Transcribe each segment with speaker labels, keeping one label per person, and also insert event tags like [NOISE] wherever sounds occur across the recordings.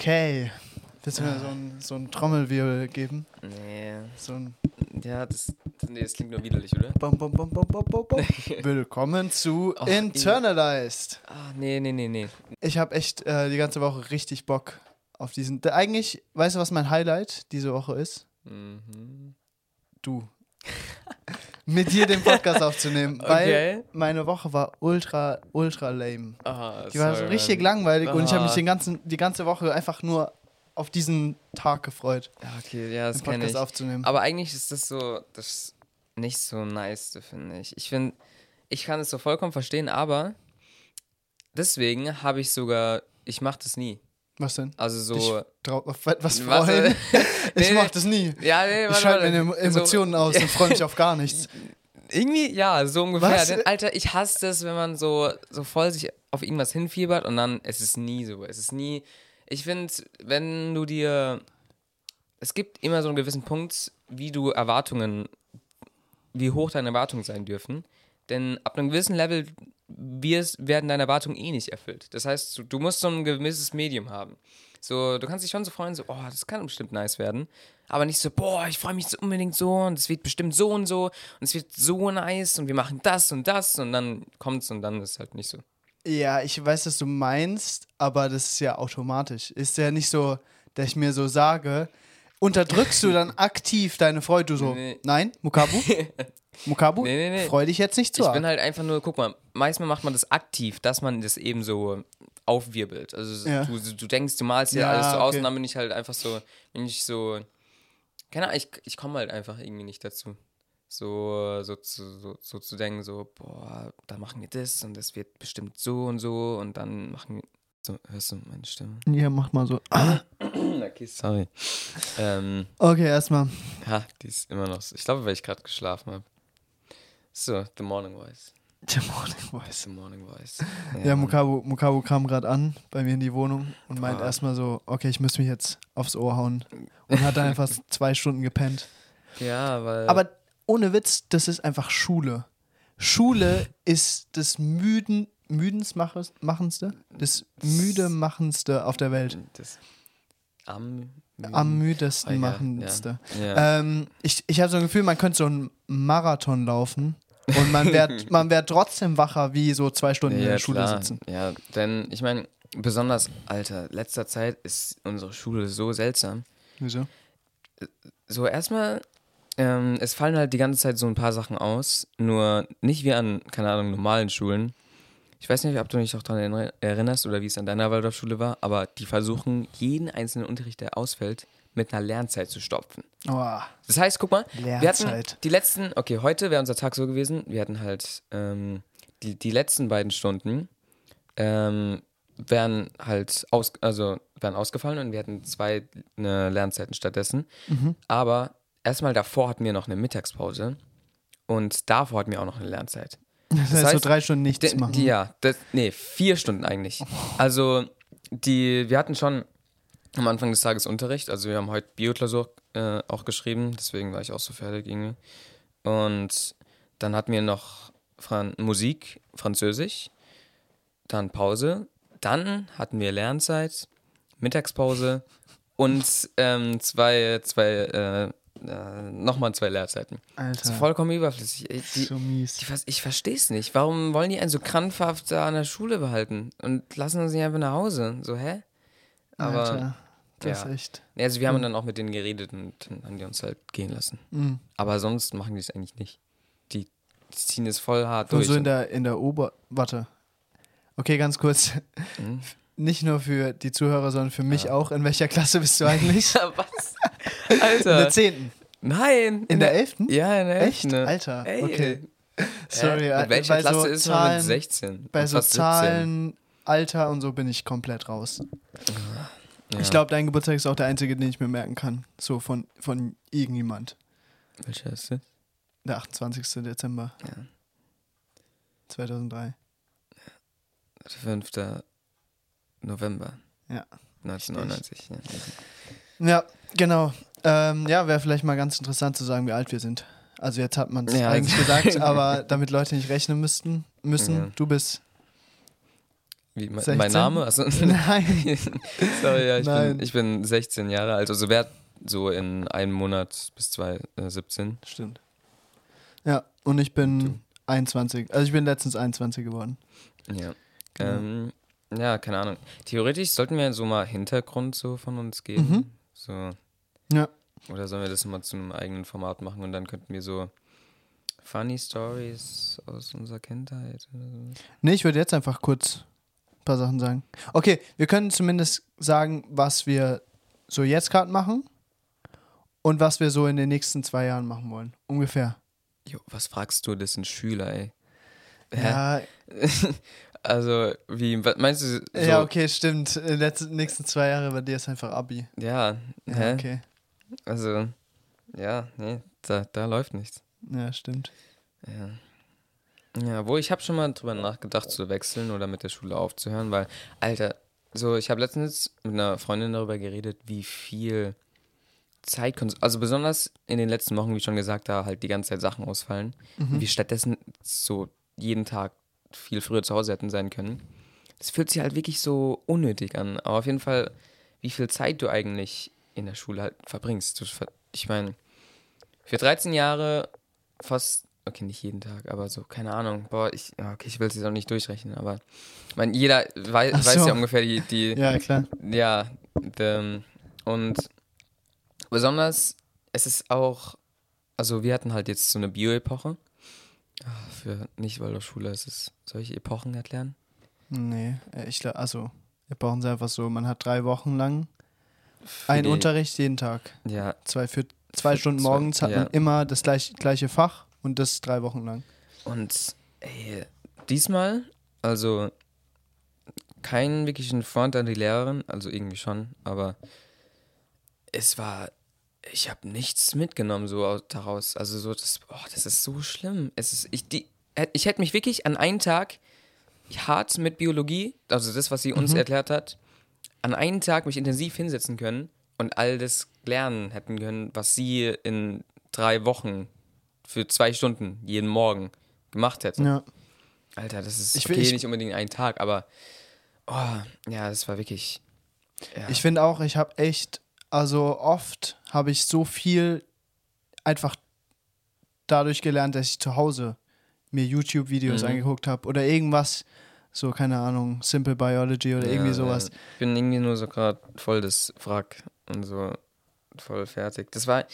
Speaker 1: Okay. Willst du mir so ein, so ein Trommelwirbel geben?
Speaker 2: Nee.
Speaker 1: So ein
Speaker 2: Ja, das, nee, das klingt nur widerlich, oder?
Speaker 1: Bom, bom, bom, bom, bom, bom, bom. [LAUGHS] Willkommen zu
Speaker 2: Och,
Speaker 1: Internalized.
Speaker 2: Ah, nee, nee, nee, nee.
Speaker 1: Ich habe echt äh, die ganze Woche richtig Bock auf diesen. Da, eigentlich, weißt du, was mein Highlight diese Woche ist?
Speaker 2: Mhm.
Speaker 1: Du. [LAUGHS] Mit dir den Podcast aufzunehmen. [LAUGHS] Weil
Speaker 2: Okay.
Speaker 1: meine Woche war ultra, ultra lame.
Speaker 2: Ah,
Speaker 1: Die war so richtig langweilig und ich habe mich
Speaker 2: Ah.
Speaker 1: den ganzen, die ganze Woche einfach nur auf diesen Tag gefreut,
Speaker 2: Ja, okay, ja, das kenne
Speaker 1: Podcast
Speaker 2: ich.
Speaker 1: aufzunehmen.
Speaker 2: Aber eigentlich ist das so, das ist nicht so nice, finde ich. Ich finde, ich kann es so vollkommen verstehen, aber deswegen habe ich sogar, ich mache das nie.
Speaker 1: Was denn?
Speaker 2: Also so. Was,
Speaker 1: freuen? [LAUGHS] ich
Speaker 2: nee,
Speaker 1: mach das nie.
Speaker 2: ja, nee,
Speaker 1: Ich schalte meine Emotionen aus und freue mich auf gar [LAUGHS] nichts.
Speaker 2: So, irgendwie, ja, so ungefähr. Denn, Alter, ich hasse das, wenn man so, so voll sich auf irgendwas hinfiebert und dann, es ist nie so. Es ist nie. Ich finde, wenn du dir. Es gibt immer so einen gewissen Punkt, wie du Erwartungen, wie hoch deine Erwartungen sein dürfen. Denn ab einem gewissen Level wirst, werden deine Erwartungen eh nicht erfüllt. Das heißt, du, du musst so ein gewisses Medium haben. So, du kannst dich schon so freuen, so, oh, das kann bestimmt nice werden. Aber nicht so, boah, ich freue mich so unbedingt so und es wird bestimmt so und so und es wird so nice und wir machen das und das und dann kommt's und dann ist es halt nicht so.
Speaker 1: Ja, ich weiß, was du meinst, aber das ist ja automatisch. Ist ja nicht so, dass ich mir so sage, unterdrückst du dann [LAUGHS] aktiv deine Freude, du so,
Speaker 2: Nee.
Speaker 1: nein, Mukabu, [LAUGHS] Mukabu,
Speaker 2: Nee, nee, nee.
Speaker 1: freu dich jetzt nicht zu
Speaker 2: Ich bin halt einfach nur, guck mal, meistens macht man das aktiv, dass man das eben so aufwirbelt. Also
Speaker 1: Ja.
Speaker 2: du, du denkst, du malst dir
Speaker 1: Ja,
Speaker 2: alles so aus
Speaker 1: okay.
Speaker 2: und dann bin ich halt einfach so, bin ich so, keine Ahnung, ich, ich komme halt einfach irgendwie nicht dazu. So, so, zu, so, so zu denken, so, boah, da machen wir das und das wird bestimmt so und so und dann machen wir. So, hörst du meine Stimme?
Speaker 1: ja, mach mal so. [COUGHS]
Speaker 2: Okay, sorry. Ähm,
Speaker 1: Okay, erstmal.
Speaker 2: ja, die ist immer noch so. Ich glaube, weil ich gerade geschlafen habe. So, The Morning Voice. [LAUGHS]
Speaker 1: The Morning Voice.
Speaker 2: The Morning Voice.
Speaker 1: Ja, Mukabu, Mukabu kam gerade an bei mir in die Wohnung und meint
Speaker 2: Ah.
Speaker 1: erstmal so, okay, ich muss mich jetzt aufs Ohr hauen. Und hat dann [LAUGHS] einfach zwei Stunden gepennt.
Speaker 2: Ja, weil.
Speaker 1: Aber ohne Witz, das ist einfach Schule. Schule [LAUGHS] ist das müden, müdensmachendste, das müdemachendste auf der Welt.
Speaker 2: Das am.
Speaker 1: Am müdesten
Speaker 2: Ah, ja,
Speaker 1: machendste.
Speaker 2: Ja.
Speaker 1: Ähm, ich ich habe so ein Gefühl, man könnte so einen Marathon laufen und man wird [LAUGHS] man wär trotzdem wacher, wie so zwei Stunden in
Speaker 2: ja,
Speaker 1: der Schule
Speaker 2: klar.
Speaker 1: sitzen.
Speaker 2: Ja, denn ich meine, besonders, Alter, letzter Zeit ist unsere Schule so seltsam.
Speaker 1: Wieso?
Speaker 2: So, erstmal, ähm, es fallen halt die ganze Zeit so ein paar Sachen aus, nur nicht wie an, keine Ahnung, normalen Schulen. Ich weiß nicht, ob du dich auch daran erinnerst oder wie es an deiner Waldorfschule war, aber die versuchen, jeden einzelnen Unterricht, der ausfällt, mit einer Lernzeit zu stopfen.
Speaker 1: Oh,
Speaker 2: Das heißt, guck mal, wir hatten
Speaker 1: Lernzeit.
Speaker 2: die letzten, okay, heute wäre unser Tag so gewesen, wir hatten halt ähm, die, die letzten beiden Stunden ähm, wären halt aus, also wären ausgefallen und wir hatten zwei ne, Lernzeiten stattdessen.
Speaker 1: Mhm.
Speaker 2: Aber erstmal davor hatten wir noch eine Mittagspause und davor hatten wir auch noch eine Lernzeit. [LAUGHS]
Speaker 1: Das, heißt, so
Speaker 2: heißt,
Speaker 1: drei Stunden nichts machen.
Speaker 2: die, ja, das, nee, vier Stunden eigentlich. Also, die, wir hatten schon am Anfang des Tages Unterricht. Also, wir haben heute Bioklausur äh, auch geschrieben, deswegen war ich auch so fertig irgendwie. Und dann hatten wir noch Fran Musik, Französisch, dann Pause, dann hatten wir Lernzeit, Mittagspause und ähm, zwei, zwei, äh, äh, nochmal zwei Lehrzeiten. Das ist
Speaker 1: Alter,
Speaker 2: vollkommen überflüssig. Ey, Die,
Speaker 1: so mies.
Speaker 2: die, ich verstehe es nicht. Warum wollen die einen so krampfhaft da an der Schule behalten und lassen uns nicht einfach nach Hause? So, hä? Aber,
Speaker 1: Alter, das
Speaker 2: ja.
Speaker 1: ist echt.
Speaker 2: also wir haben dann auch mit denen geredet und dann haben die uns halt gehen lassen.
Speaker 1: Mhm.
Speaker 2: Aber sonst machen die es eigentlich nicht. Die, die ziehen es voll hart
Speaker 1: Nur
Speaker 2: durch.
Speaker 1: so in der, in der Ober... Warte. Okay, ganz kurz.
Speaker 2: Mhm. [LAUGHS]
Speaker 1: Nicht nur für die Zuhörer, sondern für mich auch. In welcher Klasse bist du eigentlich? [LAUGHS]
Speaker 2: Was?
Speaker 1: In der
Speaker 2: Alter.
Speaker 1: zehnten.
Speaker 2: Nein.
Speaker 1: In der elften?
Speaker 2: Ja, in der
Speaker 1: Echt?
Speaker 2: elften, ne?
Speaker 1: Alter,
Speaker 2: Ey.
Speaker 1: okay. Sorry, äh,
Speaker 2: In welcher
Speaker 1: bei
Speaker 2: Klasse
Speaker 1: so
Speaker 2: ist man mit
Speaker 1: Zahlen,
Speaker 2: 16?
Speaker 1: Bei
Speaker 2: Und
Speaker 1: so
Speaker 2: fast 17?
Speaker 1: Zahlen, Alter und so bin ich komplett raus.
Speaker 2: Ja.
Speaker 1: Ich glaube, dein Geburtstag ist auch der einzige, den ich mir merken kann. So von, von irgendjemand.
Speaker 2: Welcher ist das?
Speaker 1: Der 28. Dezember
Speaker 2: Ja.
Speaker 1: 2003.
Speaker 2: 5. November.
Speaker 1: Ja.
Speaker 2: 1999. Ja.
Speaker 1: Ja, genau. Ähm, ja, wäre vielleicht mal ganz interessant zu sagen, wie alt wir sind. Also jetzt hat man es
Speaker 2: Ja,
Speaker 1: eigentlich
Speaker 2: also-
Speaker 1: gesagt, [LAUGHS] aber damit Leute nicht rechnen müssten, müssen,
Speaker 2: Ja.
Speaker 1: du bist
Speaker 2: Wie, mein,
Speaker 1: 16?
Speaker 2: mein Name? Also, [LAUGHS] [LAUGHS]
Speaker 1: Nein. [LAUGHS]
Speaker 2: Sorry, ja, ich
Speaker 1: Nein.
Speaker 2: bin, ich bin 16 Jahre alt. Also wer so in einem Monat bis zwei, äh, 17.
Speaker 1: Stimmt. Ja, und ich bin 21. Also ich bin letztens 21 geworden.
Speaker 2: Ja.
Speaker 1: Genau.
Speaker 2: Ähm, ja, keine Ahnung. Theoretisch sollten wir so mal Hintergrund so von uns geben.
Speaker 1: Mhm.
Speaker 2: So.
Speaker 1: Ja.
Speaker 2: Oder sollen wir das mal zu einem eigenen Format machen und dann könnten wir so Funny Stories aus unserer Kindheit.
Speaker 1: Nee, ich würde jetzt einfach kurz paar Sachen sagen. Okay, wir können zumindest sagen, was wir so jetzt gerade machen und was wir so in den nächsten zwei Jahren machen wollen. Ungefähr.
Speaker 2: Jo, was fragst du? Das sind Schüler, ey. Hä?
Speaker 1: Ja, [LAUGHS]
Speaker 2: Also, wie, was meinst du? So,
Speaker 1: ja, okay, stimmt. In den letzten, nächsten zwei Jahre bei dir ist einfach Abi.
Speaker 2: Ja,
Speaker 1: Ja,
Speaker 2: hä?
Speaker 1: okay.
Speaker 2: Also, ja, nee, da, da läuft nichts.
Speaker 1: Ja, stimmt.
Speaker 2: Ja. Ja, wo ich habe schon mal drüber nachgedacht zu wechseln oder mit der Schule aufzuhören, weil, Alter, so, ich habe letztens mit einer Freundin darüber geredet, wie viel Zeit, also besonders in den letzten Wochen, wie schon gesagt, da halt die ganze Zeit Sachen ausfallen,
Speaker 1: Mhm.
Speaker 2: wie stattdessen so jeden Tag viel früher zu Hause hätten sein können. Das fühlt sich halt wirklich so unnötig an. Aber auf jeden Fall, wie viel Zeit du eigentlich in der Schule halt verbringst. Ich meine, für 13 Jahre fast, okay, nicht jeden Tag, aber so, keine Ahnung. Boah, ich, okay, ich will es jetzt auch nicht durchrechnen, aber ich meine, jeder wei
Speaker 1: Ach
Speaker 2: weiß
Speaker 1: so.
Speaker 2: ja ungefähr die, die [LAUGHS]
Speaker 1: Ja, klar.
Speaker 2: ja, ähm, und besonders, es ist auch, also wir hatten halt jetzt so eine Bio-Epoche. Ah, Für nicht Waldorfschule ist es, soll ich Epochen erklären?
Speaker 1: Nee, äh, ich glaube, also, brauchen es einfach so. Man hat drei Wochen lang einen Unterricht jeden Tag.
Speaker 2: Ja,
Speaker 1: Zwei, für zwei Stunden morgens hat
Speaker 2: ja.
Speaker 1: man immer das gleich, gleiche Fach und das drei Wochen lang.
Speaker 2: und ey, diesmal, also keinen wirklichen Front an die Lehrerin, also irgendwie schon, aber es war, ich habe nichts mitgenommen so aus- daraus. Also so, das, oh, das ist so schlimm. Es ist, ich, die, ich hätte mich wirklich an einen Tag hart mit Biologie, also das, was sie uns erklärt hat, an einen Tag mich intensiv hinsetzen können und all das lernen hätten können, was sie in drei Wochen für zwei Stunden jeden Morgen gemacht hätte.
Speaker 1: Ja.
Speaker 2: Alter, das ist
Speaker 1: Ich
Speaker 2: okay,
Speaker 1: will- ich-
Speaker 2: nicht unbedingt ein Tag, aber oh, ja, das war wirklich. Ja.
Speaker 1: Ich finde auch, ich habe echt, also oft habe ich so viel einfach dadurch gelernt, dass ich zu Hause mir YouTube-Videos
Speaker 2: Mhm.
Speaker 1: angeguckt habe oder irgendwas, so keine Ahnung, Simple Biology oder irgendwie
Speaker 2: Ja,
Speaker 1: sowas.
Speaker 2: ja. Ich bin irgendwie nur so gerade voll das Wrack und so voll fertig. Das war.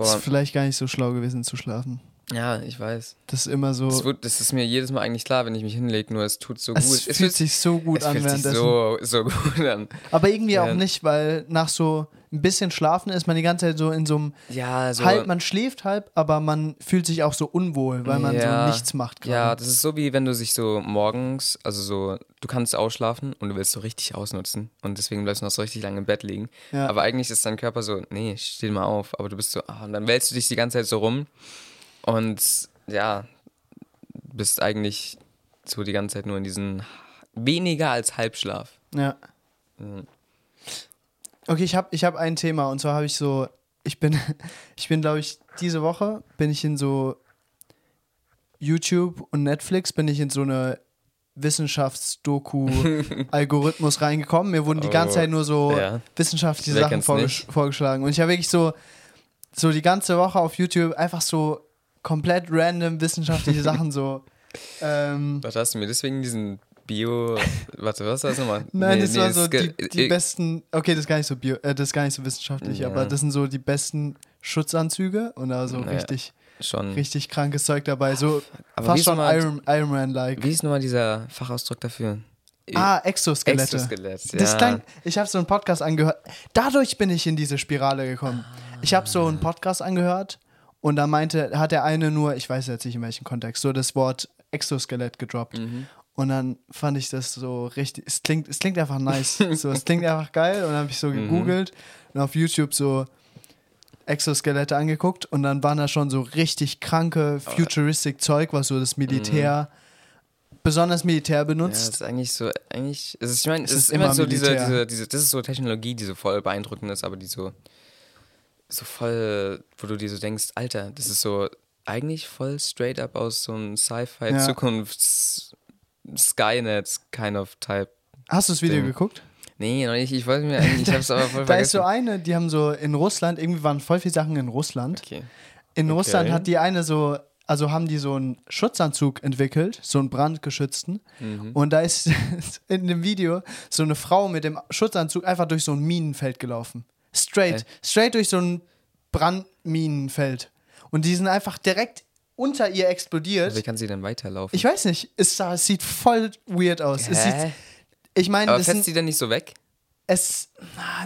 Speaker 1: Ist
Speaker 2: Boah,
Speaker 1: vielleicht gar nicht so schlau gewesen zu schlafen.
Speaker 2: Ja, ich weiß.
Speaker 1: Das ist immer so,
Speaker 2: Das, wird, das ist mir jedes Mal eigentlich klar, wenn ich mich hinlege, nur es tut so
Speaker 1: es
Speaker 2: gut.
Speaker 1: fühlt sich so gut
Speaker 2: es
Speaker 1: an
Speaker 2: fühlt sich so, so gut an.
Speaker 1: Aber irgendwie
Speaker 2: Ja.
Speaker 1: auch nicht, weil nach so ein bisschen Schlafen ist man die ganze Zeit so in so einem
Speaker 2: Ja, so.
Speaker 1: halb, man schläft halb, aber man fühlt sich auch so unwohl, weil man
Speaker 2: Ja.
Speaker 1: so nichts macht
Speaker 2: Ja,
Speaker 1: gerade.
Speaker 2: das ist so wie wenn du sich so morgens, also so, du kannst ausschlafen und du willst so richtig ausnutzen und deswegen bleibst du noch so richtig lange im Bett liegen.
Speaker 1: Ja.
Speaker 2: Aber eigentlich ist dein Körper so, nee, steh mal auf, aber du bist so, ah, und dann wälzt du dich die ganze Zeit so rum und ja, bist eigentlich so die ganze Zeit nur in diesen weniger als Halbschlaf.
Speaker 1: ja.
Speaker 2: Mhm.
Speaker 1: Okay, ich habe ich hab ein Thema und zwar habe ich so, ich bin, [LAUGHS] ich bin glaube ich, diese Woche bin ich in so YouTube und Netflix, bin ich in so eine Wissenschaftsdoku-Algorithmus [LAUGHS] reingekommen. Mir wurden die ganze
Speaker 2: Oh,
Speaker 1: Zeit nur so
Speaker 2: ja.
Speaker 1: wissenschaftliche
Speaker 2: Wer
Speaker 1: Sachen vorgesch
Speaker 2: nicht?
Speaker 1: vorgeschlagen. Und ich habe wirklich so, so die ganze Woche auf YouTube einfach so komplett random wissenschaftliche Sachen so. [LAUGHS] Ähm,
Speaker 2: Was hast du mir deswegen diesen Bio, warte, was war das nochmal? [LAUGHS]
Speaker 1: Nein,
Speaker 2: Nee,
Speaker 1: das
Speaker 2: nee,
Speaker 1: war so die, die
Speaker 2: äh,
Speaker 1: besten, okay, das ist gar nicht so bio, äh, das ist gar nicht so wissenschaftlich,
Speaker 2: Ja.
Speaker 1: aber das sind so die besten Schutzanzüge und da so
Speaker 2: Naja,
Speaker 1: richtig,
Speaker 2: Schon.
Speaker 1: richtig krankes Zeug dabei. So
Speaker 2: Aber
Speaker 1: fast
Speaker 2: ist
Speaker 1: schon Iron, Iron Man-like.
Speaker 2: Wie ist nochmal dieser Fachausdruck dafür?
Speaker 1: Ah, Exoskelette.
Speaker 2: Exoskelett,
Speaker 1: Das
Speaker 2: ja.
Speaker 1: klang, ich habe so einen Podcast angehört. Dadurch bin ich in diese Spirale gekommen. Ich habe so einen Podcast angehört und da meinte, hat der eine nur, ich weiß jetzt nicht in welchem Kontext, so das Wort Exoskelett gedroppt.
Speaker 2: Mhm.
Speaker 1: Und dann fand ich das so richtig, es klingt, es klingt einfach [LAUGHS] nice. so, es klingt einfach geil. Und dann habe ich so
Speaker 2: Mhm.
Speaker 1: gegoogelt und auf YouTube so Exoskelette angeguckt und dann waren da schon so richtig kranke futuristic Zeug, was so das Militär, besonders Militär
Speaker 2: Ja,
Speaker 1: benutzt.
Speaker 2: das ist eigentlich so, eigentlich, es ist, ich meine, es
Speaker 1: Es
Speaker 2: ist, immer
Speaker 1: immer
Speaker 2: so diese, diese, diese, das ist so Technologie, die so voll beeindruckend ist, aber die so, so voll, wo du dir so denkst, Alter, das ist so eigentlich voll straight up aus so einem
Speaker 1: Ja.
Speaker 2: Sci-Fi-Zukunfts, Skynet kind of type.
Speaker 1: Hast du das Video
Speaker 2: Ding.
Speaker 1: geguckt?
Speaker 2: Nee, noch nicht. Ich wollte mir eigentlich, ich hab's aber voll [LAUGHS]
Speaker 1: Da ist
Speaker 2: vergessen.
Speaker 1: so eine, die haben so in Russland, irgendwie waren voll viele Sachen in Russland.
Speaker 2: okay.
Speaker 1: In
Speaker 2: Okay.
Speaker 1: Russland hat die eine so, also haben die so einen Schutzanzug entwickelt, so einen brandgeschützten.
Speaker 2: Mhm.
Speaker 1: Und da ist [LAUGHS] in dem Video so eine Frau mit dem Schutzanzug einfach durch so ein Minenfeld gelaufen. Straight,
Speaker 2: Hä?
Speaker 1: straight durch so ein Brandminenfeld. Und die sind einfach direkt unter ihr explodiert.
Speaker 2: Wie kann sie denn weiterlaufen?
Speaker 1: Ich weiß nicht, es, es sieht voll weird aus. Es
Speaker 2: Hä?
Speaker 1: sieht, ich meine,
Speaker 2: aber
Speaker 1: sind,
Speaker 2: sie denn nicht so weg?
Speaker 1: es,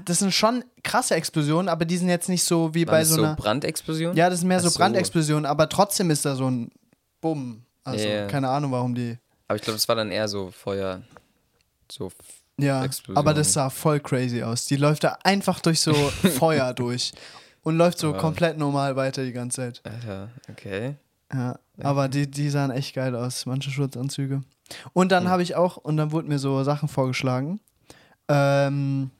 Speaker 1: das sind schon krasse Explosionen, aber die sind jetzt nicht so wie
Speaker 2: War
Speaker 1: bei so
Speaker 2: so
Speaker 1: einer.
Speaker 2: Brandexplosion?
Speaker 1: Ja, das sind mehr so
Speaker 2: so.
Speaker 1: Brandexplosionen, aber trotzdem ist da so ein Bumm. Also,
Speaker 2: Ja.
Speaker 1: keine Ahnung, warum die.
Speaker 2: Aber ich glaube, das war dann eher so Feuer. So.
Speaker 1: Ja,
Speaker 2: Explosion.
Speaker 1: aber das sah voll crazy aus. Die läuft da einfach durch so [LAUGHS] Feuer durch und läuft so
Speaker 2: Wow.
Speaker 1: komplett normal weiter die ganze Zeit.
Speaker 2: Alter, okay.
Speaker 1: Ja, aber die, die sahen echt geil aus, manche Schutzanzüge. Und dann
Speaker 2: Hm.
Speaker 1: habe ich auch, und dann wurden mir so Sachen vorgeschlagen, ähm,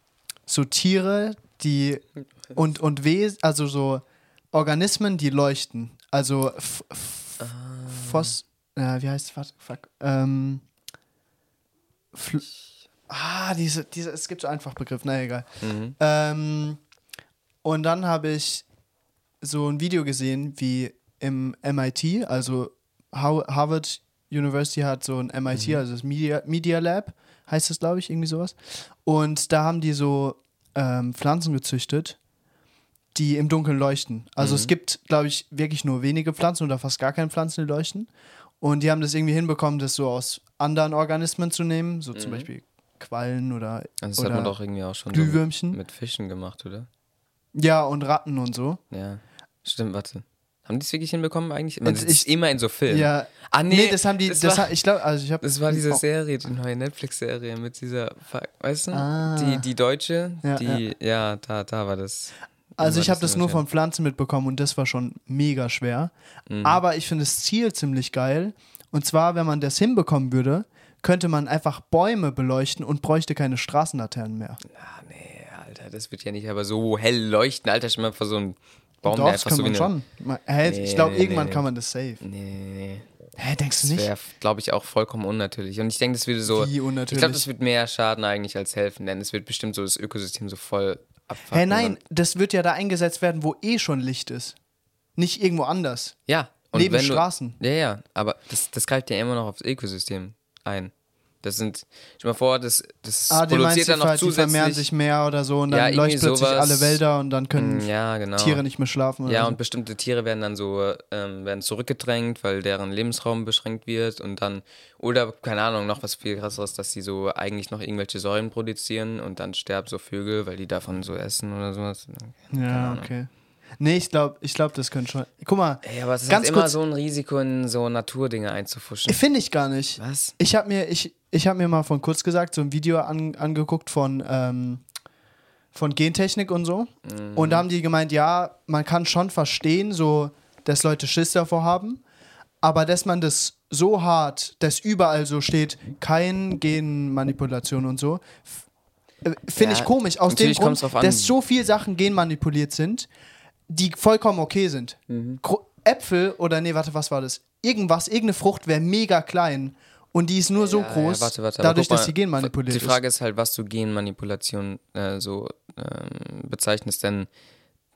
Speaker 1: so Tiere, die und, und Wes also so Organismen, die leuchten. Also F F
Speaker 2: Ah.
Speaker 1: Phos, äh, wie heißt es? Fuck. Ähm, Fl ah, diese, diese, es gibt so einfach Begriff, na egal.
Speaker 2: Mhm.
Speaker 1: Ähm, und dann habe ich so ein Video gesehen, wie im MIT, also Harvard University hat so ein MIT,
Speaker 2: Mhm.
Speaker 1: also das Media, Media Lab, heißt das, glaube ich, irgendwie sowas. Und da haben die so ähm, Pflanzen gezüchtet, die im Dunkeln leuchten. Also
Speaker 2: Mhm.
Speaker 1: es gibt, glaube ich, wirklich nur wenige Pflanzen oder fast gar keine Pflanzen, die leuchten. Und die haben das irgendwie hinbekommen, das so aus anderen Organismen zu nehmen, so zum
Speaker 2: Mhm.
Speaker 1: Beispiel Quallen oder,
Speaker 2: Also das
Speaker 1: oder
Speaker 2: hat man doch irgendwie auch schon so
Speaker 1: Glühwürmchen.
Speaker 2: mit Fischen gemacht, oder?
Speaker 1: Ja, und Ratten und so.
Speaker 2: Ja. Stimmt, warte. Haben die es wirklich hinbekommen eigentlich? Man es
Speaker 1: ich-
Speaker 2: immer in so Filmen.
Speaker 1: Ja,
Speaker 2: Ah, nee,
Speaker 1: nee, das haben die,
Speaker 2: das
Speaker 1: das
Speaker 2: war-
Speaker 1: ha- ich glaube, also ich habe
Speaker 2: Das war diese
Speaker 1: oh,
Speaker 2: Serie, die neue Netflix-Serie mit dieser, weißt du?
Speaker 1: Ah.
Speaker 2: Die, die deutsche,
Speaker 1: Ja,
Speaker 2: die, ja, da, da war das.
Speaker 1: Also
Speaker 2: war
Speaker 1: ich habe das nur von Pflanzen mitbekommen und das war schon mega schwer.
Speaker 2: Mhm.
Speaker 1: Aber ich finde das Ziel ziemlich geil. Und zwar, wenn man das hinbekommen würde, könnte man einfach Bäume beleuchten und bräuchte keine Straßenlaternen mehr.
Speaker 2: Ah, nee, Alter, das wird ja nicht aber so hell leuchten. Alter, stell mal vor so ein Baum,
Speaker 1: Doch,
Speaker 2: der
Speaker 1: das
Speaker 2: einfach
Speaker 1: kann
Speaker 2: so
Speaker 1: man schon. Ma- Hä,
Speaker 2: Nee,
Speaker 1: ich glaube,
Speaker 2: nee,
Speaker 1: irgendwann
Speaker 2: nee.
Speaker 1: kann man das safe.
Speaker 2: Nee, nee, nee.
Speaker 1: Hä, denkst du
Speaker 2: Das
Speaker 1: nicht?
Speaker 2: wäre, glaube ich, auch vollkommen unnatürlich. Und ich denke, das würde so.
Speaker 1: Wie unnatürlich?
Speaker 2: Ich glaube, das wird mehr schaden eigentlich als helfen, denn es wird bestimmt so das Ökosystem so voll abfacken.
Speaker 1: Hä, nein, das wird ja da eingesetzt werden, wo eh schon Licht ist. Nicht irgendwo anders.
Speaker 2: Ja. Und
Speaker 1: Neben Straßen.
Speaker 2: Du, ja, ja, aber das, das greift ja immer noch aufs Ökosystem ein. Das sind, stell mal vor, das, das
Speaker 1: Ah,
Speaker 2: produziert
Speaker 1: du,
Speaker 2: dann noch
Speaker 1: die vermehren
Speaker 2: zusätzlich.
Speaker 1: sich mehr oder so und
Speaker 2: Ja,
Speaker 1: dann
Speaker 2: irgendwie
Speaker 1: leuchten plötzlich
Speaker 2: sowas.
Speaker 1: alle Wälder und dann können
Speaker 2: Mm, ja, genau.
Speaker 1: Tiere nicht mehr schlafen. Oder
Speaker 2: Ja,
Speaker 1: so.
Speaker 2: und bestimmte Tiere werden dann so ähm, werden zurückgedrängt, weil deren Lebensraum beschränkt wird und dann, oder keine Ahnung, noch was viel krasseres, dass sie so eigentlich noch irgendwelche Säuren produzieren und dann sterben so Vögel, weil die davon so essen oder sowas. Keine
Speaker 1: Ja,
Speaker 2: Ahnung.
Speaker 1: okay. Nee, ich glaube, ich glaub, das könnte schon. Guck mal,
Speaker 2: Ey, aber es ist
Speaker 1: Ganz
Speaker 2: halt immer
Speaker 1: kurz-
Speaker 2: so ein Risiko, in so Naturdinge einzufuschen.
Speaker 1: finde ich gar nicht.
Speaker 2: Was?
Speaker 1: Ich habe mir, ich, ich hab mir mal von kurz gesagt so ein Video an, angeguckt von, ähm, von Gentechnik und so.
Speaker 2: Mhm.
Speaker 1: Und da haben die gemeint, ja, man kann schon verstehen, so, dass Leute Schiss davor haben. Aber dass man das so hart, dass überall so steht, kein Genmanipulation und so, äh, finde
Speaker 2: Ja,
Speaker 1: ich komisch. Aus dem Grund, dass so viele Sachen genmanipuliert sind, die vollkommen okay sind.
Speaker 2: Mhm.
Speaker 1: Äpfel oder nee, warte, was war das? Irgendwas, irgendeine Frucht wäre mega klein und die ist nur so
Speaker 2: Ja,
Speaker 1: groß,
Speaker 2: ja, warte, warte,
Speaker 1: dadurch,
Speaker 2: guck
Speaker 1: dass
Speaker 2: mal,
Speaker 1: sie genmanipuliert
Speaker 2: Die Frage ist halt, was du Genmanipulation äh, so ähm, bezeichnest, denn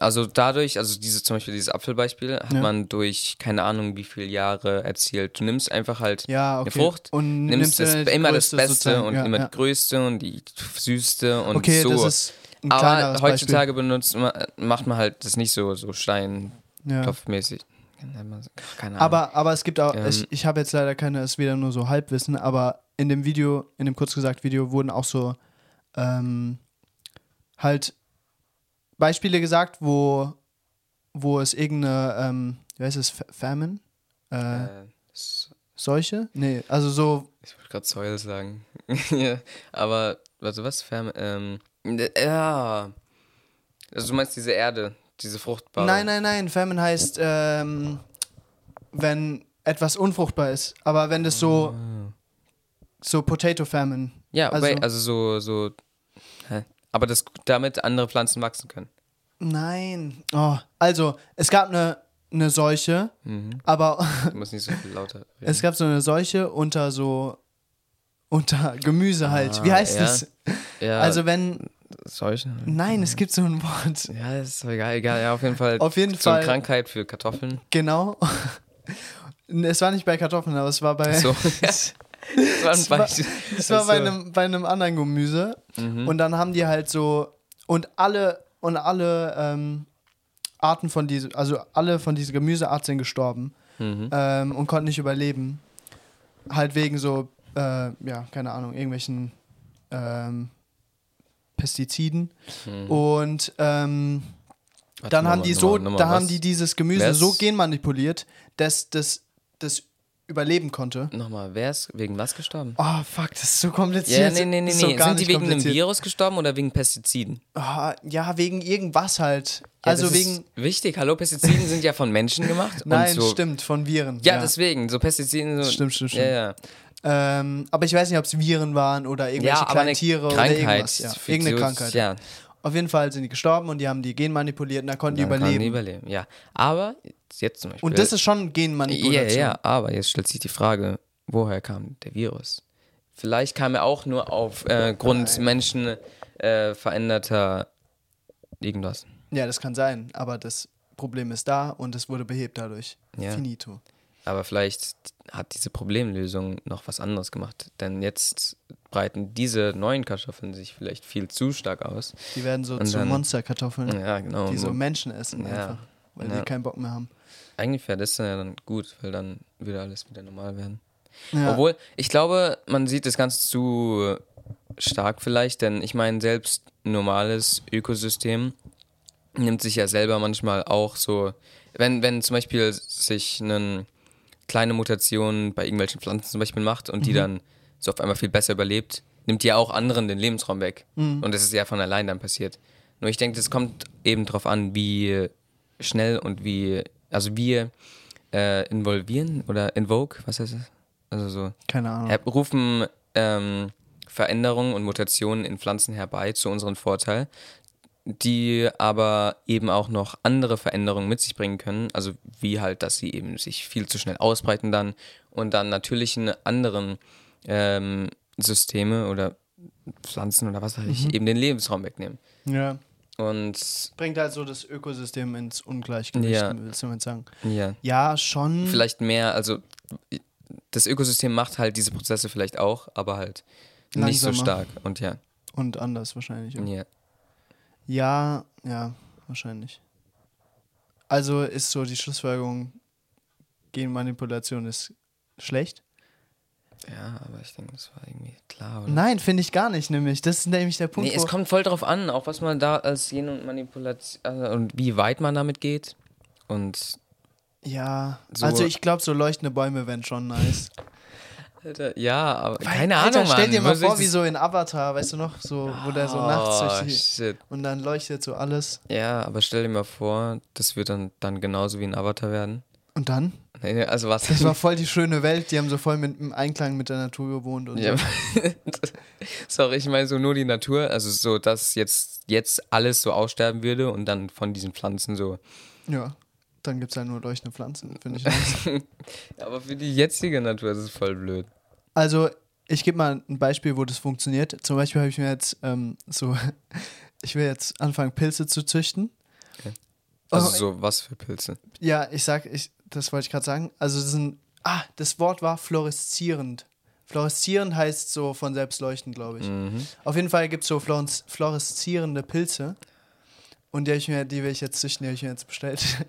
Speaker 2: also dadurch, also diese zum Beispiel dieses Apfelbeispiel, hat
Speaker 1: Ja.
Speaker 2: man durch keine Ahnung wie viele Jahre erzielt. Du nimmst einfach halt
Speaker 1: ist. Ja, okay.
Speaker 2: eine Frucht,
Speaker 1: und
Speaker 2: nimmst das,
Speaker 1: dann
Speaker 2: immer das Beste
Speaker 1: sozusagen,
Speaker 2: und
Speaker 1: ja,
Speaker 2: immer die größte und die süßste und
Speaker 1: Okay,
Speaker 2: so.
Speaker 1: das ist ein
Speaker 2: Aber heutzutage benutzt macht man halt das nicht so, so.
Speaker 1: Ja.
Speaker 2: steinklopfmäßig. Keine Ahnung.
Speaker 1: Aber, aber es gibt auch,
Speaker 2: Ähm.
Speaker 1: ich, ich habe jetzt leider keine, es ist wieder nur so Halbwissen, aber in dem Video, in dem kurz gesagt Video wurden auch so ähm, halt Beispiele gesagt, wo, wo es irgendeine, ähm, wie heißt es, Fa- Famine? Äh,
Speaker 2: äh,
Speaker 1: Seuche? Nee, also so,
Speaker 2: Ich wollte gerade Soil sagen. [LAUGHS] ja, aber, warte, was? Ferme, ähm, ja. Also du meinst diese Erde, diese fruchtbare.
Speaker 1: nein, nein, nein, Famine heißt, ähm, wenn etwas unfruchtbar ist, aber wenn das so, so Potato Famine.
Speaker 2: Ja,
Speaker 1: also-
Speaker 2: also, also so, so, hä? aber das, damit andere Pflanzen wachsen können.
Speaker 1: Nein. Oh, also, es gab eine, eine Seuche,
Speaker 2: Mhm.
Speaker 1: aber
Speaker 2: Du musst nicht so viel lauter [LAUGHS] reden.
Speaker 1: es gab so eine Seuche unter so unter Gemüse halt. Wie
Speaker 2: Ah,
Speaker 1: heißt
Speaker 2: ja.
Speaker 1: das?
Speaker 2: Ja,
Speaker 1: Also wenn,
Speaker 2: solche.
Speaker 1: nein, es gibt so ein Wort.
Speaker 2: Ja, ist doch egal, egal. Ja, auf jeden Fall.
Speaker 1: Auf jeden
Speaker 2: so
Speaker 1: Fall.
Speaker 2: Krankheit für Kartoffeln.
Speaker 1: Genau. [LAUGHS] es war nicht bei Kartoffeln, aber es war bei,
Speaker 2: So. [LAUGHS] [LAUGHS]
Speaker 1: es
Speaker 2: war ein
Speaker 1: war- es war bei einem, bei einem anderen Gemüse.
Speaker 2: Mhm.
Speaker 1: Und dann haben die halt so, und alle, und alle ähm, Arten von diesem, also alle von dieser Gemüseart sind gestorben
Speaker 2: Mhm.
Speaker 1: ähm, und konnten nicht überleben. Halt wegen so, äh, ja, keine Ahnung, irgendwelchen ähm, Pestiziden.
Speaker 2: Mhm.
Speaker 1: Und ähm, dann haben die so, da haben die dieses Gemüse
Speaker 2: Wer
Speaker 1: so genmanipuliert, dass das, das überleben konnte.
Speaker 2: Nochmal, wer ist wegen was gestorben?
Speaker 1: Oh, fuck, das ist so kompliziert.
Speaker 2: Ja, nee, nee, nee,
Speaker 1: so
Speaker 2: nee.
Speaker 1: gar
Speaker 2: Sind die wegen einem. Virus gestorben oder wegen Pestiziden?
Speaker 1: Ah, ja, wegen irgendwas halt.
Speaker 2: Ja,
Speaker 1: also wegen.
Speaker 2: Wichtig, hallo, Pestiziden sind ja von Menschen gemacht. [LAUGHS]
Speaker 1: Nein,
Speaker 2: so,
Speaker 1: stimmt, von Viren.
Speaker 2: Ja, deswegen, so Pestiziden. So,
Speaker 1: Stimmt, stimmt,
Speaker 2: Ja, ja.
Speaker 1: Ähm, aber ich weiß nicht, ob es Viren waren oder irgendwelche
Speaker 2: ja
Speaker 1: kleinen
Speaker 2: eine
Speaker 1: Tiere oder irgendwas. Ja, irgendeine
Speaker 2: so-
Speaker 1: Krankheit.
Speaker 2: Ja,
Speaker 1: Auf jeden Fall sind die gestorben und die haben die genmanipuliert und da konnten die
Speaker 2: dann kann
Speaker 1: überleben.
Speaker 2: die überleben. Ja, aber jetzt, zum Beispiel.
Speaker 1: und das ist schon
Speaker 2: ja,
Speaker 1: Genmanipulation.
Speaker 2: ja, aber jetzt stellt sich die Frage, woher kam der Virus? Vielleicht kam er auch nur auf äh, Menschen äh, veränderter irgendwas.
Speaker 1: Ja, das kann sein, aber das Problem ist da und es wurde behebt dadurch.
Speaker 2: Ja.
Speaker 1: Finito.
Speaker 2: Aber vielleicht hat diese Problemlösung noch was anderes gemacht. Denn jetzt breiten diese neuen Kartoffeln sich vielleicht viel zu stark aus.
Speaker 1: Die werden so
Speaker 2: Und
Speaker 1: zu
Speaker 2: dann-
Speaker 1: Monsterkartoffeln,
Speaker 2: Ja, genau.
Speaker 1: die so Menschen essen
Speaker 2: Ja.
Speaker 1: einfach, weil
Speaker 2: Ja.
Speaker 1: die keinen Bock mehr haben.
Speaker 2: Eigentlich wäre das ja dann gut, weil dann würde alles wieder normal werden.
Speaker 1: Ja.
Speaker 2: Obwohl, ich glaube, man sieht das Ganze zu stark vielleicht, denn ich meine, selbst ein normales Ökosystem nimmt sich ja selber manchmal auch so, wenn, wenn zum Beispiel sich eine kleine Mutation bei irgendwelchen Pflanzen zum Beispiel macht und die dann so auf einmal viel besser überlebt, nimmt ja auch anderen den Lebensraum weg. Und das ist ja von allein dann passiert. Nur ich denke, das kommt eben darauf an, wie schnell und wie, also wir äh, involvieren oder invoke, was heißt das? Also so,
Speaker 1: Keine Ahnung.
Speaker 2: rufen ähm, Veränderungen und Mutationen in Pflanzen herbei zu unserem Vorteil, die aber eben auch noch andere Veränderungen mit sich bringen können. Also wie halt, dass sie eben sich viel zu schnell ausbreiten dann und dann natürlichen anderen ähm, Systeme oder Pflanzen oder was weiß ich, eben den Lebensraum wegnehmen.
Speaker 1: Ja.
Speaker 2: Und
Speaker 1: Bringt halt so das Ökosystem ins Ungleichgewicht,
Speaker 2: Ja.
Speaker 1: willst du damit sagen?
Speaker 2: ja,
Speaker 1: Ja, schon.
Speaker 2: vielleicht mehr, also das Ökosystem macht halt diese Prozesse vielleicht auch, aber halt nicht so
Speaker 1: Langsamer.
Speaker 2: stark. Und ja,
Speaker 1: Und anders wahrscheinlich. auch.
Speaker 2: ja.
Speaker 1: Ja, ja, wahrscheinlich. Also ist so die Schlussfolgerung, Genmanipulation ist schlecht?
Speaker 2: Ja, aber ich denke, das war irgendwie klar, oder?
Speaker 1: Nein, finde ich gar nicht, nämlich. Das ist nämlich der Punkt,
Speaker 2: Nee, es kommt voll drauf an, auch was man da als Gen- und Manipulation also, und wie weit man damit geht. Und
Speaker 1: Ja,
Speaker 2: So-
Speaker 1: also ich glaube, so leuchtende Bäume wären schon nice.
Speaker 2: Alter, ja, aber
Speaker 1: Weil,
Speaker 2: keine
Speaker 1: Alter,
Speaker 2: Ahnung,
Speaker 1: stell
Speaker 2: Mann.
Speaker 1: dir mal vor, wie
Speaker 2: das-
Speaker 1: so in Avatar, weißt du noch, so, wo der so nachts
Speaker 2: Oh,
Speaker 1: durch die,
Speaker 2: shit.
Speaker 1: und dann leuchtet so alles.
Speaker 2: Ja, aber stell dir mal vor, das wird dann, dann genauso wie ein Avatar werden.
Speaker 1: Und dann?
Speaker 2: Nee, also was?
Speaker 1: Das war [LAUGHS] voll die schöne Welt, die haben so voll mit im Einklang mit der Natur gewohnt und
Speaker 2: Ja,
Speaker 1: so. [LAUGHS]
Speaker 2: sorry, ich meine so nur die Natur, also so, dass jetzt, jetzt alles so aussterben würde und dann von diesen Pflanzen so.
Speaker 1: Ja, dann gibt es halt nur leuchtende Pflanzen, finde ich nice. [LAUGHS]
Speaker 2: Aber für die jetzige Natur ist es voll blöd.
Speaker 1: Also, ich gebe mal ein Beispiel, wo das funktioniert. Zum Beispiel habe ich mir jetzt ähm, so, [LAUGHS] ich will jetzt anfangen, Pilze zu züchten.
Speaker 2: Also
Speaker 1: Oh,
Speaker 2: so, was für Pilze?
Speaker 1: Ja, ich sag, ich, das wollte ich gerade sagen. Also, das sind, ah, das Wort war fluoreszierend. Fluoreszierend heißt so von selbst leuchten, glaube ich.
Speaker 2: Mhm.
Speaker 1: Auf jeden Fall gibt es so fluoresz- fluoreszierende Pilze. Und die, ich mir, die will ich jetzt züchten, die habe ich mir jetzt bestellt. [LAUGHS]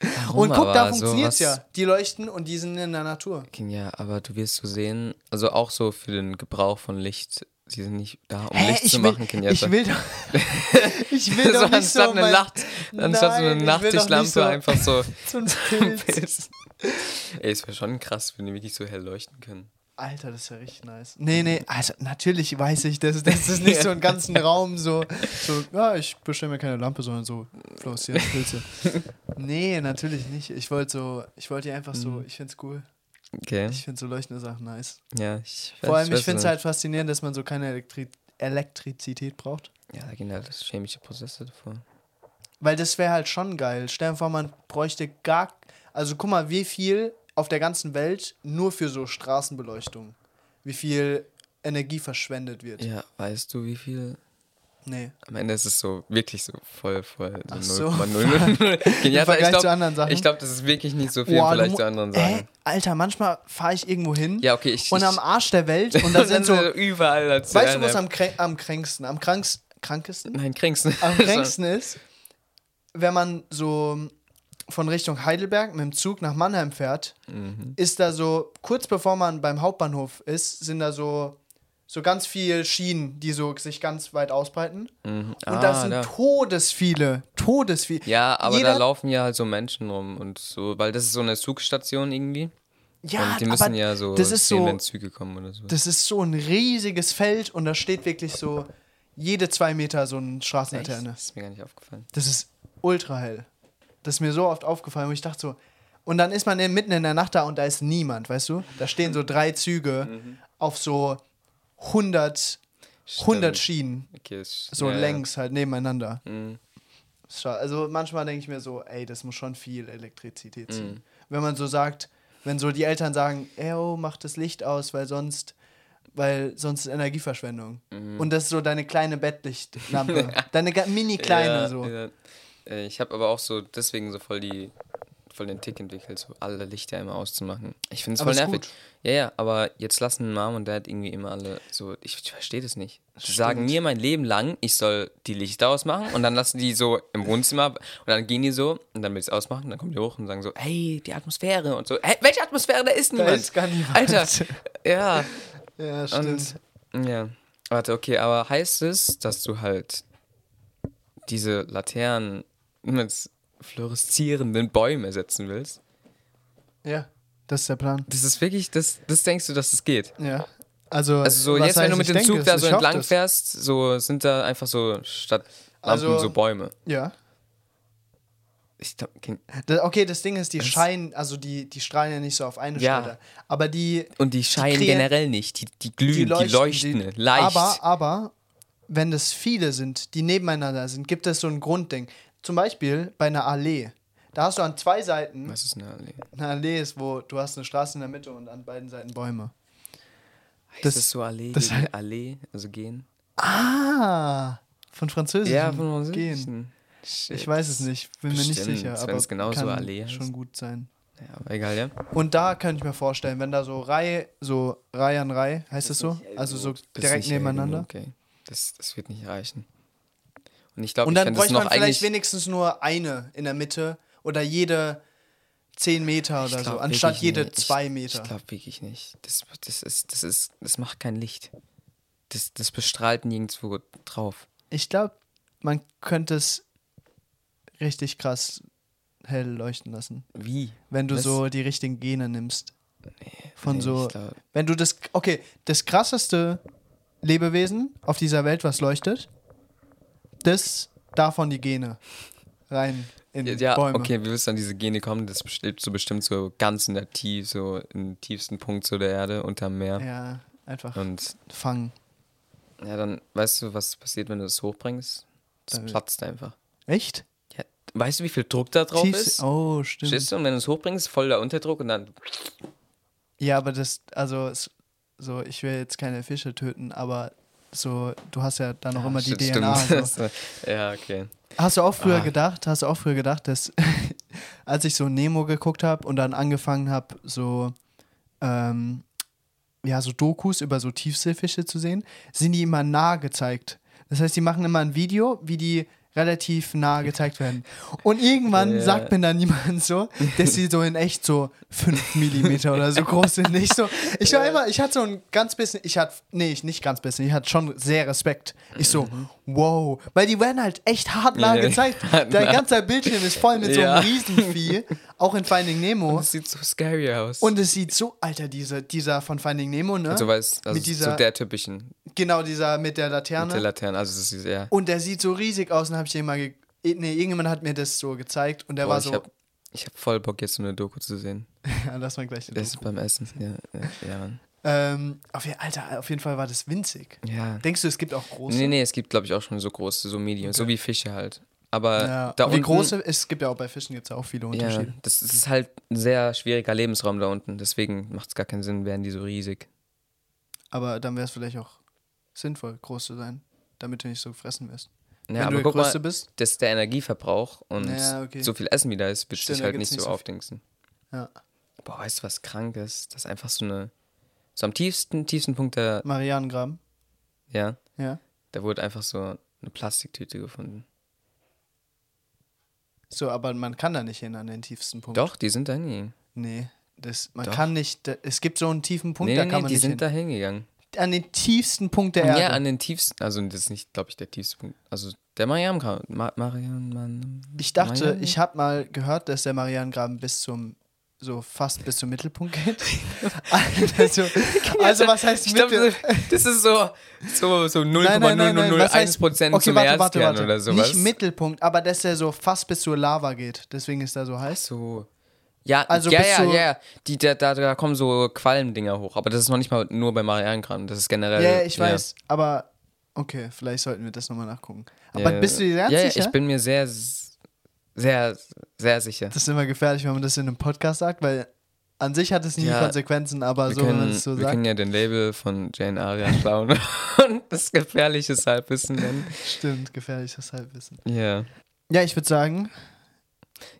Speaker 2: Warum
Speaker 1: und guck, da funktioniert es ja. Die leuchten und die sind in der Natur.
Speaker 2: Ja, aber du wirst so sehen, also auch so für den Gebrauch von Licht, die sind nicht da, um
Speaker 1: Hä,
Speaker 2: Licht
Speaker 1: ich
Speaker 2: zu
Speaker 1: will,
Speaker 2: machen, Kenyatta.
Speaker 1: ich will doch, [LAUGHS] ich will doch nicht
Speaker 2: anstatt
Speaker 1: so
Speaker 2: eine
Speaker 1: mein,
Speaker 2: Nacht, anstatt so eine Nachttischlampe
Speaker 1: so-
Speaker 2: einfach so [LAUGHS]
Speaker 1: so ein. Pilz. [LAUGHS]
Speaker 2: Ey, es wäre schon krass, wenn die wirklich so hell leuchten können.
Speaker 1: Alter, das ist ja richtig nice. Nee, nee, also natürlich weiß ich, dass das [LAUGHS] ist nicht so einen ganzen Raum so, so ja, ich bestelle mir keine Lampe, sondern so fluoreszierende Pilze. [LAUGHS] Nee, natürlich nicht. Ich wollte so, ich wollte einfach so,
Speaker 2: Mhm.
Speaker 1: ich find's cool.
Speaker 2: Okay.
Speaker 1: Ich finde so leuchtende Sachen nice.
Speaker 2: ja, ich
Speaker 1: Vor allem, ich
Speaker 2: weiß
Speaker 1: finde es halt faszinierend, dass man so keine Elektri Elektrizität braucht.
Speaker 2: Ja, da gehen halt chemische Prozesse davor.
Speaker 1: Weil das wäre halt schon geil. Stell dir vor, man bräuchte gar. Also guck mal, wie viel auf der ganzen Welt nur für so Straßenbeleuchtung. Wie viel Energie verschwendet wird.
Speaker 2: Ja, weißt du, wie viel?
Speaker 1: Nee.
Speaker 2: Am Ende ist es so wirklich so voll, voll.
Speaker 1: Ach
Speaker 2: So
Speaker 1: so.
Speaker 2: 0,000. Ja,
Speaker 1: Im Vergleich
Speaker 2: ich glaub-
Speaker 1: zu anderen Sachen?
Speaker 2: Ich glaube, das ist wirklich nicht so viel
Speaker 1: Boah, mu-
Speaker 2: zu anderen? Sachen.
Speaker 1: Alter, manchmal fahre ich irgendwo hin
Speaker 2: Ja, okay, ich.
Speaker 1: und
Speaker 2: ich,
Speaker 1: am Arsch der Welt und da [LAUGHS] sind so.
Speaker 2: so überall dazu.
Speaker 1: Weißt du, was am, krä- am kränksten, am kranksten, krankesten?
Speaker 2: Nein, kränksten.
Speaker 1: Am [LAUGHS] kränksten ist, wenn man so von Richtung Heidelberg mit dem Zug nach Mannheim fährt,
Speaker 2: Mhm.
Speaker 1: ist da so, kurz bevor man beim Hauptbahnhof ist, sind da so, so ganz viele Schienen, die so sich ganz weit ausbreiten.
Speaker 2: Mhm.
Speaker 1: Und
Speaker 2: Ah,
Speaker 1: das sind
Speaker 2: da.
Speaker 1: todesviele, todesviele.
Speaker 2: Ja, aber
Speaker 1: Jeder-
Speaker 2: da laufen ja halt so Menschen rum und so, weil das ist so eine Zugstation irgendwie.
Speaker 1: Ja,
Speaker 2: und die müssen ja so
Speaker 1: das ist
Speaker 2: sehen,
Speaker 1: so,
Speaker 2: wenn Züge kommen oder so.
Speaker 1: das ist so ein riesiges Feld und da steht wirklich so jede zwei Meter so eine Straßenlaterne.
Speaker 2: Das ist mir gar nicht aufgefallen.
Speaker 1: Das ist ultra hell. Das ist mir so oft aufgefallen, wo ich dachte so. Und dann ist man in- mitten in der Nacht da und da ist niemand, weißt du? Da stehen so drei Züge
Speaker 2: Mhm.
Speaker 1: auf so 100, 100
Speaker 2: Stimmt.
Speaker 1: Schienen,
Speaker 2: Okay,
Speaker 1: so
Speaker 2: ja,
Speaker 1: längs halt nebeneinander.
Speaker 2: Mhm.
Speaker 1: Also manchmal denke ich mir so, ey, das muss schon viel Elektrizität ziehen.
Speaker 2: Mhm.
Speaker 1: Wenn man so sagt, wenn so die Eltern sagen, ey, oh, mach das Licht aus, weil sonst, weil sonst ist Energieverschwendung.
Speaker 2: Mhm.
Speaker 1: Und das ist so deine kleine Bettlichtlampe. [LAUGHS] deine mini kleine
Speaker 2: ja,
Speaker 1: so.
Speaker 2: Ja. Äh, Ich habe aber auch so deswegen so voll die voll den Tick entwickelt, so alle Lichter immer auszumachen. Ich finde es voll nervig.
Speaker 1: gut.
Speaker 2: Ja, ja, aber jetzt lassen Mom und Dad irgendwie immer alle so, ich, ich verstehe das nicht. Die sagen mir mein Leben lang, ich soll die Lichter ausmachen und dann lassen die so im Wohnzimmer und dann gehen die so und dann will ich es ausmachen, dann kommen die hoch und sagen so, hey, die Atmosphäre und so, hey, welche Atmosphäre, da ist
Speaker 1: Da
Speaker 2: niemand.
Speaker 1: ist gar niemand.
Speaker 2: Alter, [LAUGHS] ja.
Speaker 1: Ja, stimmt.
Speaker 2: Und ja, warte, okay, aber heißt es, dass du halt diese Laternen mit fluoreszierenden Bäumen ersetzen willst?
Speaker 1: ja, das ist der Plan.
Speaker 2: Das ist wirklich, das, das denkst du, dass es geht?
Speaker 1: Ja. Also,
Speaker 2: Also so jetzt, wenn du mit dem
Speaker 1: denke
Speaker 2: Zug da so entlang
Speaker 1: das.
Speaker 2: fährst, so sind da einfach so statt Lampen
Speaker 1: Also-
Speaker 2: so Bäume.
Speaker 1: Ja.
Speaker 2: Ich glaub,
Speaker 1: Okay, das Ding ist, die
Speaker 2: Das-
Speaker 1: scheinen, also die, die strahlen ja nicht so auf eine
Speaker 2: Ja.
Speaker 1: Stelle. Aber die,
Speaker 2: und die scheinen
Speaker 1: kreieren-
Speaker 2: generell nicht, die, die glühen, die leuchten,
Speaker 1: die-
Speaker 2: leicht.
Speaker 1: Aber, aber, wenn das viele sind, die nebeneinander sind, gibt es so ein Grundding. Zum Beispiel bei einer Allee. Da hast du an zwei Seiten,
Speaker 2: Was ist eine Allee?
Speaker 1: eine Allee ist, wo du hast eine Straße in der Mitte und an beiden Seiten Bäume.
Speaker 2: Heißt
Speaker 1: Das-
Speaker 2: das, so Allee,
Speaker 1: das-
Speaker 2: gegen Allee, also gehen?
Speaker 1: Ah, von Französisch.
Speaker 2: Ja, von
Speaker 1: Gehen.
Speaker 2: Französischen. Shit.
Speaker 1: Ich weiß es nicht, bin mir nicht
Speaker 2: Bestimmt,
Speaker 1: sicher,
Speaker 2: wenn
Speaker 1: aber
Speaker 2: es genauso
Speaker 1: kann
Speaker 2: Allee heißt.
Speaker 1: schon gut sein.
Speaker 2: Ja, aber egal, ja.
Speaker 1: Und da könnte ich mir vorstellen, wenn da so Reihe, so Reihe an Reihe, heißt es so? Also so
Speaker 2: Das ist
Speaker 1: direkt
Speaker 2: hell
Speaker 1: nebeneinander.
Speaker 2: genug, Okay, das, das wird nicht reichen. Und ich glaube,
Speaker 1: Und
Speaker 2: ich
Speaker 1: dann bräuchte man vielleicht wenigstens nur eine in der Mitte oder jede 10 Meter
Speaker 2: ich
Speaker 1: oder so,
Speaker 2: glaub
Speaker 1: anstatt
Speaker 2: wirklich
Speaker 1: jede
Speaker 2: nicht.
Speaker 1: 2
Speaker 2: Ich,
Speaker 1: Meter.
Speaker 2: ich glaube wirklich nicht. Das, das, ist, das, ist, das macht kein Licht. Das, das bestrahlt nirgendwo drauf.
Speaker 1: Ich glaube, man könnte es richtig krass hell leuchten lassen,
Speaker 2: Wie?
Speaker 1: wenn du
Speaker 2: Was?
Speaker 1: so die richtigen Gene nimmst. Von
Speaker 2: Nee,
Speaker 1: so,
Speaker 2: ich
Speaker 1: wenn du das, okay, das krasseste Lebewesen auf dieser Welt, was leuchtet, das davon die Gene rein in
Speaker 2: Ja,
Speaker 1: Bäume.
Speaker 2: okay, wie wirst du an diese Gene kommen? Das lebt so bestimmt so ganz in der Tief, so im tiefsten Punkt so der Erde, unterm Meer.
Speaker 1: Ja, einfach
Speaker 2: Und
Speaker 1: fangen.
Speaker 2: ja, dann weißt du, was passiert, wenn du das hochbringst? Das
Speaker 1: Dann-
Speaker 2: platzt einfach.
Speaker 1: Echt?
Speaker 2: Ja, weißt du, wie viel Druck da drauf
Speaker 1: Tiefs-
Speaker 2: ist?
Speaker 1: Oh, stimmt.
Speaker 2: Verstehst du? Und wenn du es hochbringst, voll der Unterdruck und dann.
Speaker 1: Ja, aber das, also, so, ich will jetzt keine Fische töten, aber so, du hast ja dann noch
Speaker 2: Ja,
Speaker 1: immer die
Speaker 2: stimmt,
Speaker 1: DNA. [LAUGHS] So.
Speaker 2: ja, okay.
Speaker 1: Hast du auch früher
Speaker 2: Ah.
Speaker 1: gedacht, hast du auch früher gedacht, dass [LAUGHS] als ich so Nemo geguckt habe und dann angefangen habe, so, ähm, ja, so Dokus über so Tiefseefische zu sehen, sind die immer nah gezeigt. Das heißt, die machen immer ein Video, wie die relativ nah gezeigt werden. Und irgendwann
Speaker 2: Ja.
Speaker 1: sagt mir dann jemand so, dass sie so in echt so 5 Millimeter oder so groß sind. Nicht so. Ich war immer, ich hatte so ein ganz bisschen, ich hatte, nee, ich nicht ganz bisschen, ich hatte schon sehr Respekt. Ich so, wow. Weil die werden halt echt hart nah gezeigt. [LAUGHS]
Speaker 2: hart
Speaker 1: Der
Speaker 2: nah.
Speaker 1: ganze Bildschirm ist voll mit so einem Riesenvieh, auch in Finding Nemo.
Speaker 2: Das sieht so scary aus.
Speaker 1: Und es sieht so, Alter, diese, dieser von Finding Nemo, ne?
Speaker 2: also, weißt, also
Speaker 1: mit dieser-
Speaker 2: so der typischen
Speaker 1: genau, dieser mit der
Speaker 2: mit
Speaker 1: Laterne.
Speaker 2: der Laterne. Also, das ist ja.
Speaker 1: Und der sieht so riesig aus und habe ich den mal. Ge nee, irgendjemand hat mir das so gezeigt und der
Speaker 2: Boah,
Speaker 1: war so.
Speaker 2: ich hab voll Bock, jetzt so eine Doku zu sehen. [LAUGHS]
Speaker 1: ja, lass mal gleich. die
Speaker 2: Das
Speaker 1: Doku.
Speaker 2: ist beim Essen. Ja, ja, ja, Mann.
Speaker 1: Ähm, auf, Alter, auf jeden Fall war das winzig.
Speaker 2: ja.
Speaker 1: Denkst du, es gibt auch große?
Speaker 2: Nee, nee, es gibt, glaube ich, auch schon so große, so Medium, so wie Fische halt. Aber
Speaker 1: Ja,
Speaker 2: da unten,
Speaker 1: große, es gibt ja auch bei Fischen gibt es auch viele
Speaker 2: Ja,
Speaker 1: Unterschiede.
Speaker 2: das, das ist halt ein sehr schwieriger Lebensraum da unten. Deswegen macht es gar keinen Sinn, wären die so riesig.
Speaker 1: Aber dann wäre es vielleicht auch sinnvoll, groß zu sein, damit du nicht so gefressen wirst.
Speaker 2: Ja,
Speaker 1: Wenn
Speaker 2: aber
Speaker 1: du
Speaker 2: guck mal,
Speaker 1: bist.
Speaker 2: das ist der Energieverbrauch und
Speaker 1: Ja, okay.
Speaker 2: so viel Essen wie da ist, wird
Speaker 1: Stimmt,
Speaker 2: sich
Speaker 1: da
Speaker 2: halt
Speaker 1: gibt's
Speaker 2: nicht so
Speaker 1: so
Speaker 2: aufdingsen.
Speaker 1: Ja.
Speaker 2: Boah, weißt du, was krank ist? Das ist einfach so eine, so am tiefsten, tiefsten Punkt der,
Speaker 1: Marianengraben.
Speaker 2: ja,
Speaker 1: Ja.
Speaker 2: da wurde einfach so eine Plastiktüte gefunden.
Speaker 1: So, aber man kann da nicht hin an den tiefsten Punkt.
Speaker 2: Doch, die sind da hingegangen.
Speaker 1: Nee. Das, man
Speaker 2: Doch.
Speaker 1: kann nicht, da- es gibt so einen tiefen Punkt,
Speaker 2: Nee,
Speaker 1: da
Speaker 2: nee,
Speaker 1: kann
Speaker 2: nee,
Speaker 1: man
Speaker 2: die
Speaker 1: nicht
Speaker 2: sind
Speaker 1: hin.
Speaker 2: da hingegangen.
Speaker 1: An den tiefsten Punkt der Erde.
Speaker 2: Ja, an den tiefsten, also das ist nicht, glaube ich, der tiefste Punkt. Also der Mariam Ma Mariam Man
Speaker 1: ich dachte,
Speaker 2: Mariam-
Speaker 1: ich habe mal gehört, dass der Marianengraben bis zum, so fast bis zum Mittelpunkt geht. [LAUGHS] also, also was heißt
Speaker 2: Ich
Speaker 1: Mittel?
Speaker 2: glaube, das ist so, so, so [LAUGHS]
Speaker 1: Nein, nein, nein, nein, was heißt-
Speaker 2: 0,0001%
Speaker 1: okay,
Speaker 2: zum
Speaker 1: warte, warte, warte.
Speaker 2: oder sowas.
Speaker 1: Nicht Mittelpunkt, aber dass er so fast bis zur Lava geht. Deswegen ist er so heiß.
Speaker 2: so. Ja,
Speaker 1: Also
Speaker 2: ja, ja, ja, ja. Die, da, da, da kommen so Qualmdinger hoch. Aber das ist noch nicht mal nur bei Marianengraben. Das ist generell.
Speaker 1: Ja, ich weiß, aber okay, vielleicht sollten wir das nochmal nachgucken. Aber
Speaker 2: Ja,
Speaker 1: bist du dir ganz
Speaker 2: ja, ja,
Speaker 1: sicher?
Speaker 2: ich bin mir sehr, sehr, sehr sicher.
Speaker 1: das ist immer gefährlich, wenn man das in einem Podcast sagt, weil an sich hat es nie
Speaker 2: Ja,
Speaker 1: Konsequenzen, aber
Speaker 2: Wir,
Speaker 1: so, wenn man
Speaker 2: können,
Speaker 1: es so
Speaker 2: wir
Speaker 1: sagt.
Speaker 2: können ja den Label von Jane Aria klauen [LAUGHS] und das gefährliches Halbwissen nennen.
Speaker 1: Stimmt, gefährliches Halbwissen.
Speaker 2: Ja.
Speaker 1: Ja, ich würde sagen,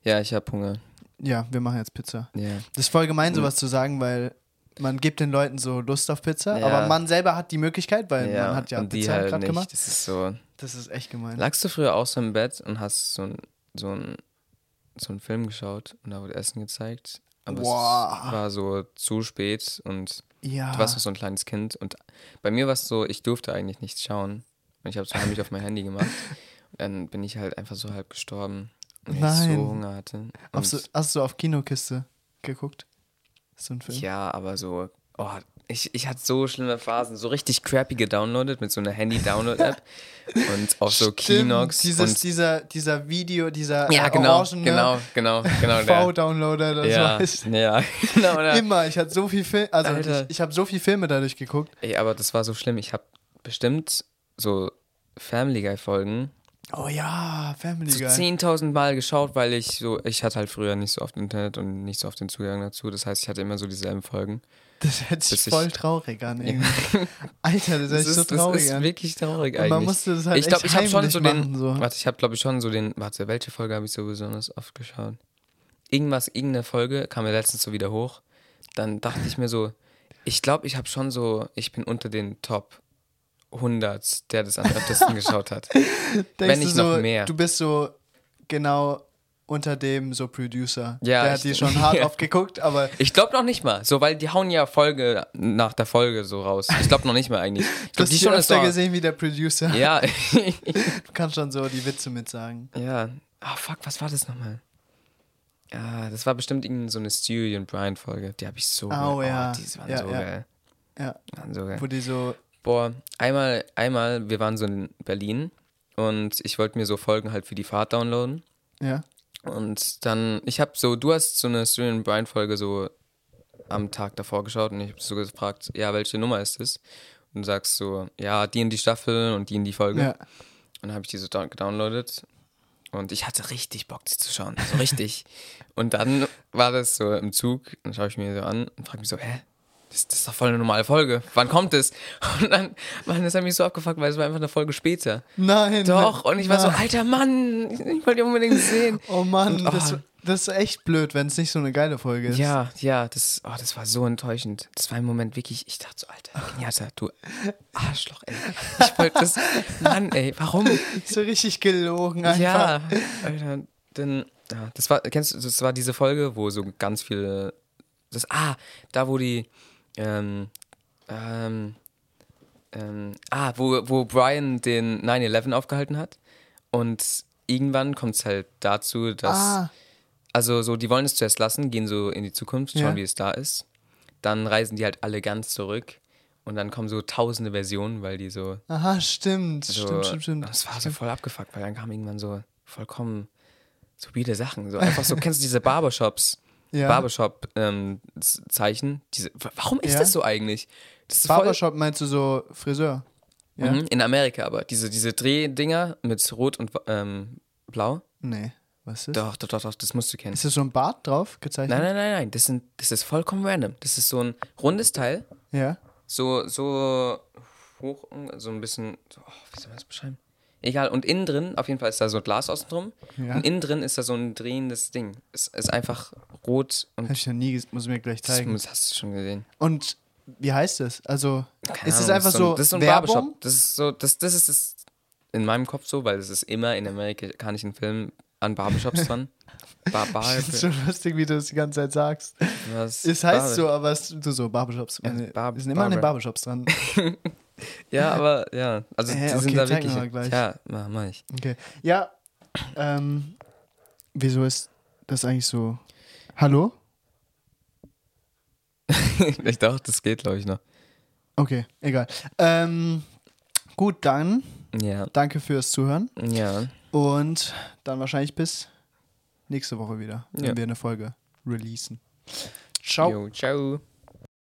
Speaker 2: Ja, ich habe Hunger.
Speaker 1: ja, wir machen jetzt Pizza.
Speaker 2: Ja.
Speaker 1: Das ist voll gemein, sowas zu sagen, weil man gibt den Leuten so Lust auf Pizza,
Speaker 2: Ja.
Speaker 1: aber man selber hat die Möglichkeit, weil
Speaker 2: ja.
Speaker 1: man hat ja
Speaker 2: und die
Speaker 1: Pizza
Speaker 2: halt
Speaker 1: gerade gemacht.
Speaker 2: Das ist so.
Speaker 1: Das ist echt gemein.
Speaker 2: Lagst du früher auch so im Bett und hast so ein, so ein, so einen Film geschaut und da wurde Essen gezeigt? Aber
Speaker 1: Boah.
Speaker 2: es war so zu spät und
Speaker 1: Ja.
Speaker 2: du warst noch so ein kleines Kind. Und bei mir war es so, ich durfte eigentlich nichts schauen. Und ich habe es heimlich auf mein Handy gemacht. Und dann bin ich halt einfach so halb gestorben. Weil ich so Hunger hatte. Und
Speaker 1: Hast du, hast du auf Kinokiste geguckt? So ein Film?
Speaker 2: ja, aber so, oh, ich, ich hatte so schlimme Phasen, so richtig crappy gedownloadet mit so einer Handy-Download-App [LAUGHS] und auf so Kinox.
Speaker 1: Dieses,
Speaker 2: und
Speaker 1: dieser, dieser Video, dieser
Speaker 2: ja, genau,
Speaker 1: orangene
Speaker 2: genau, genau, genau. der.
Speaker 1: V-Downloader, das
Speaker 2: ja,
Speaker 1: weiß.
Speaker 2: ja, [LAUGHS] genau. Der.
Speaker 1: Immer, ich hatte so viel Film, also
Speaker 2: Alter.
Speaker 1: ich, ich habe so viel Filme dadurch geguckt.
Speaker 2: Ey, aber das war so schlimm. Ich habe bestimmt so Family Guy Folgen
Speaker 1: Oh ja, Family
Speaker 2: so
Speaker 1: Guy.
Speaker 2: 10.000 Mal geschaut, weil ich so, ich hatte halt früher nicht so oft Internet und nicht so oft den Zugang dazu. Das heißt, ich hatte immer so dieselben Folgen.
Speaker 1: Das hört sich
Speaker 2: ich-
Speaker 1: voll traurig an. irgendwie. [LAUGHS] Alter, das hört sich so
Speaker 2: das
Speaker 1: traurig
Speaker 2: ist
Speaker 1: an.
Speaker 2: wirklich traurig
Speaker 1: Und
Speaker 2: eigentlich.
Speaker 1: man musste das halt
Speaker 2: ich glaube, ich habe schon so den,
Speaker 1: machen, so.
Speaker 2: warte, ich habe glaube ich schon so den, warte, welche Folge habe ich so besonders oft geschaut? Irgendwas, irgendeine Folge kam mir letztens so wieder hoch. Dann dachte ich mir so, ich glaube, ich habe schon so, ich bin unter den Top 100, der das am öftesten [LAUGHS] geschaut hat. Wenn
Speaker 1: du
Speaker 2: nicht noch
Speaker 1: so,
Speaker 2: mehr.
Speaker 1: Du bist so genau unter dem so Producer.
Speaker 2: Ja,
Speaker 1: Der hat die schon [LAUGHS] hart oft geguckt, aber
Speaker 2: Ich glaube noch nicht mal, so, weil die hauen ja Folge nach der Folge so raus. Ich glaube noch nicht mal eigentlich. Ich
Speaker 1: du
Speaker 2: glaub,
Speaker 1: hast die
Speaker 2: schon
Speaker 1: öfter
Speaker 2: so-
Speaker 1: gesehen wie der Producer.
Speaker 2: Ja, [LAUGHS]
Speaker 1: Du kannst schon so die Witze mitsagen.
Speaker 2: ja. Ah, fuck, was war das nochmal? Ja, das war bestimmt irgendeine so eine Stewie und Brian Folge. Die habe ich so
Speaker 1: Oh,
Speaker 2: geil.
Speaker 1: ja.
Speaker 2: die waren
Speaker 1: Ja,
Speaker 2: so
Speaker 1: ja.
Speaker 2: geil.
Speaker 1: Ja,
Speaker 2: Waren so geil.
Speaker 1: wo die so,
Speaker 2: Boah, einmal, einmal, wir waren so in Berlin und ich wollte mir so Folgen halt für die Fahrt downloaden.
Speaker 1: ja.
Speaker 2: Und dann, ich habe so, du hast so eine und Brian Folge so am Tag davor geschaut und ich habe so gefragt, ja, welche Nummer ist es? Und du sagst so, ja, die in die Staffel und die in die Folge.
Speaker 1: Ja.
Speaker 2: Und dann habe ich die so down gedownloadet und ich hatte richtig Bock, die zu schauen. So richtig. [LAUGHS] und dann war das so im Zug, dann schaue ich mir so an und frage mich so, hä? Das, das ist doch voll eine normale Folge. Wann kommt es? [LAUGHS] Und dann, Mann, das hat mich so abgefuckt, weil es war einfach eine Folge später.
Speaker 1: Nein.
Speaker 2: Doch, und ich war so,
Speaker 1: nein.
Speaker 2: alter Mann, ich wollte die unbedingt sehen.
Speaker 1: Oh Mann,
Speaker 2: Und,
Speaker 1: das,
Speaker 2: oh.
Speaker 1: das ist echt blöd, wenn es nicht so eine geile Folge ist.
Speaker 2: Ja, ja, das, oh, das war so enttäuschend. Das war im Moment wirklich, ich dachte so, Alter, Kenyatta, du Arschloch, ey. Ich wollte das, Mann, ey, warum? [LAUGHS]
Speaker 1: So richtig gelogen einfach.
Speaker 2: Ja, Alter, denn, ja, das war, kennst du, das war diese Folge, wo so ganz viele, das, ah, da wo die, ähm, ähm, ähm, ah, wo, wo Brian den 9-11 aufgehalten hat und irgendwann kommt es halt dazu, dass,
Speaker 1: Ah,
Speaker 2: also so, die wollen es zuerst lassen, gehen so in die Zukunft, schauen,
Speaker 1: Ja.
Speaker 2: wie es da ist, dann reisen die halt alle ganz zurück und dann kommen so tausende Versionen, weil die so
Speaker 1: aha, stimmt.
Speaker 2: so,
Speaker 1: stimmt, stimmt, stimmt.
Speaker 2: Das war so voll abgefuckt, weil dann kamen irgendwann so vollkommen so weirde Sachen. So einfach so, kennst du diese Barbershops?
Speaker 1: Ja.
Speaker 2: Barbershop-Zeichen. diese, wa- warum ist
Speaker 1: Ja.
Speaker 2: das so eigentlich? Das ist voll,
Speaker 1: Barbershop meinst du so Friseur? Ja?
Speaker 2: Mhm, in Amerika aber. Diese, diese Drehdinger mit Rot und ähm, Blau.
Speaker 1: Nee, was ist das?
Speaker 2: Doch, doch, doch, doch, das musst du kennen.
Speaker 1: Ist das so ein Bart drauf gezeichnet?
Speaker 2: Nein, nein, nein, nein. Das, sind, das ist vollkommen random. Das ist so ein rundes Teil
Speaker 1: Ja.
Speaker 2: so, so hoch, so ein bisschen, oh, wie soll man das beschreiben? Egal, und innen drin, auf jeden Fall ist da so Glas außen drum.
Speaker 1: Ja.
Speaker 2: Und innen drin ist da so ein drehendes Ding. Es ist einfach rot und
Speaker 1: Hab ich noch nie, ges- muss ich mir gleich
Speaker 2: das,
Speaker 1: zeigen.
Speaker 2: das hast du schon gesehen.
Speaker 1: Und wie heißt es? Also,
Speaker 2: Keine
Speaker 1: ist es einfach
Speaker 2: das
Speaker 1: so,
Speaker 2: Das ist so ein
Speaker 1: Werbung?
Speaker 2: Barbershop. Das ist so, das, das ist es in meinem Kopf so, weil es ist immer in amerikanischen Filmen an Barbershops dran. Bar, [LAUGHS] Bar,
Speaker 1: Das ist so lustig, wie du es die ganze Zeit sagst.
Speaker 2: was?
Speaker 1: Es heißt
Speaker 2: Barber-
Speaker 1: so, aber es, du so, Barbershops.
Speaker 2: Ja, Bar-
Speaker 1: wir sind immer an den
Speaker 2: Barber.
Speaker 1: Barbershops dran. [LAUGHS]
Speaker 2: Ja, aber ja, also
Speaker 1: Hä,
Speaker 2: die
Speaker 1: okay,
Speaker 2: sind da wirklich.
Speaker 1: mal gleich.
Speaker 2: Ja, mach, mach ich.
Speaker 1: Okay. Ja, ähm, wieso ist das eigentlich so? Hallo? [LAUGHS]
Speaker 2: ich dachte, das geht, glaube ich, noch.
Speaker 1: Okay, egal. Ähm, gut, dann
Speaker 2: Ja,
Speaker 1: danke fürs Zuhören
Speaker 2: ja.
Speaker 1: und dann wahrscheinlich bis nächste Woche wieder, wenn
Speaker 2: Ja.
Speaker 1: wir eine Folge releasen. Ciao.
Speaker 2: Jo, ciao.